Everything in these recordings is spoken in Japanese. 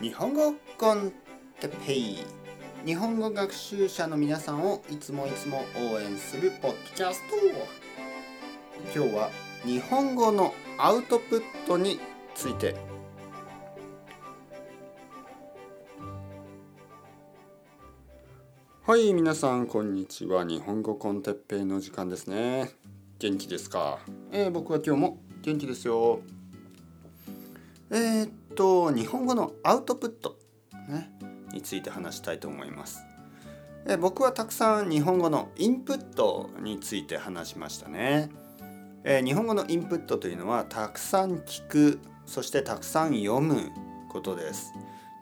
日本語コンテッペイ日本語学習者の皆さんをいつもいつも応援するポッドキャスト今日は日本語のアウトプットについて。はい皆さんこんにちは。日本語コンテッペイの時間ですね。元気ですか、えー、僕は今日も元気ですよ。えー、っと日本語のアウトプット、ね、について話したいと思います。え僕はたくさん日本語のインプットについて話しましたね。え日本語のインプットというのはたくさん聞くそしてたくさん読むことです。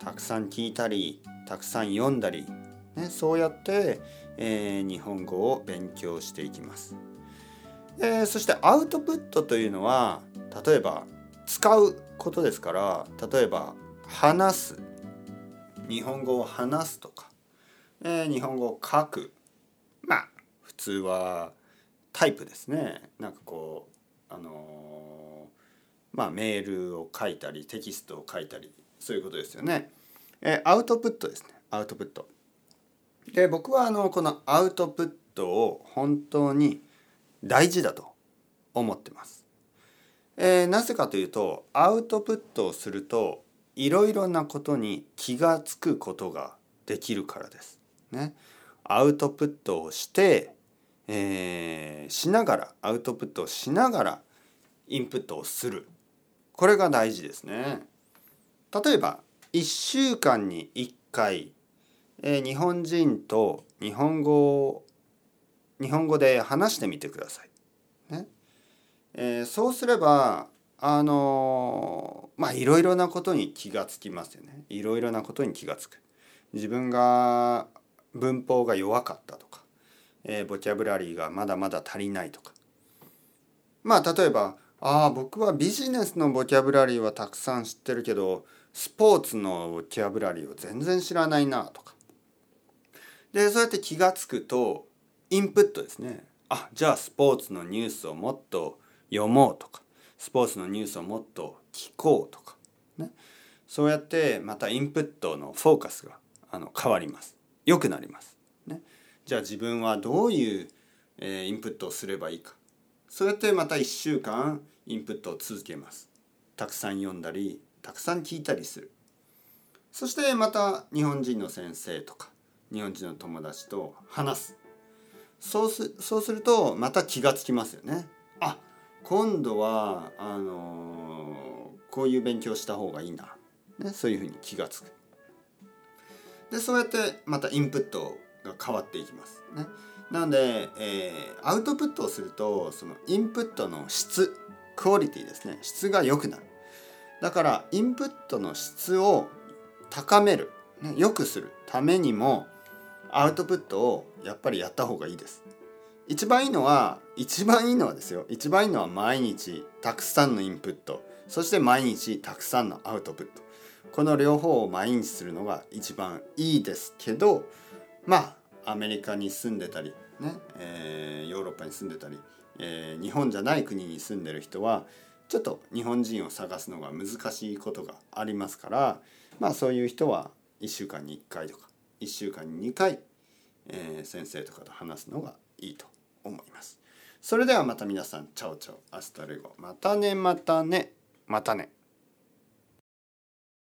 たくさん聞いたりたくさん読んだり、ね、そうやって、えー、日本語を勉強していきます。えー、そしてアウトプットというのは例えば使うことですから例えば話す日本語を話すとか、えー、日本語を書くまあ普通はタイプですねなんかこうあのー、まあメールを書いたりテキストを書いたりそういうことですよね。えー、アウトプットですねアウトプット。で僕はあのこのアウトプットを本当に大事だと思ってます。えー、なぜかというとアウトプットをするといろいろなことに気が付くことができるからです。ね、アウトプットをして、えー、しながらアウトプットをしながらインプットをするこれが大事ですね。例えば1週間に1回、えー、日本人と日本語日本語で話してみてください。えー、そうすればあのまあいろいろなことに気がつきますよね。いろいろなことに気がつく。自分が文法が弱かったとか、えー、ボキャブラリーがまだまだ足りないとか。まあ例えばああ僕はビジネスのボキャブラリーはたくさん知ってるけどスポーツのボキャブラリーを全然知らないなとか。でそうやって気が付くとインプットですね。あじゃあスポーツのニュースをもっと読もうとかスポーツのニュースをもっと聞こうとか、ね、そうやってまたインプットのフォーカスがあの変わります。良くなります、ね、じゃあ自分はどういう、えー、インプットをすればいいか。そうやってまた1週間インプットを続けます。たくさん読んだりたくさん聞いたりする。そしてまた日本人の先生とか日本人の友達と話す。そうすそうするとまた気がつきますよね。今度はあのー、こういう勉強した方がいいな、ね、そういうふうに気が付く。でそうやってまたインプットが変わっていきます。ね。なので、えー、アウトプットをするとそのインプットの質クオリティですね。質が良くなる。だからインプットの質を高める、ね、良くするためにもアウトプットをやっぱりやった方がいいです。一番いいのは一番いいのはですよ。一番いいのは毎日たくさんのインプット。そして毎日たくさんのアウトプット。この両方を毎日するのが一番いいですけどまあアメリカに住んでたりね、えー、ヨーロッパに住んでたり、えー、日本じゃない国に住んでる人はちょっと日本人を探すのが難しいことがありますからまあそういう人は1週間に1回とか1週間に2回、えー、先生とかと話すのがいいと。思います。それではまた皆さん、 chao chao、hasta luego。またね、またね、またね。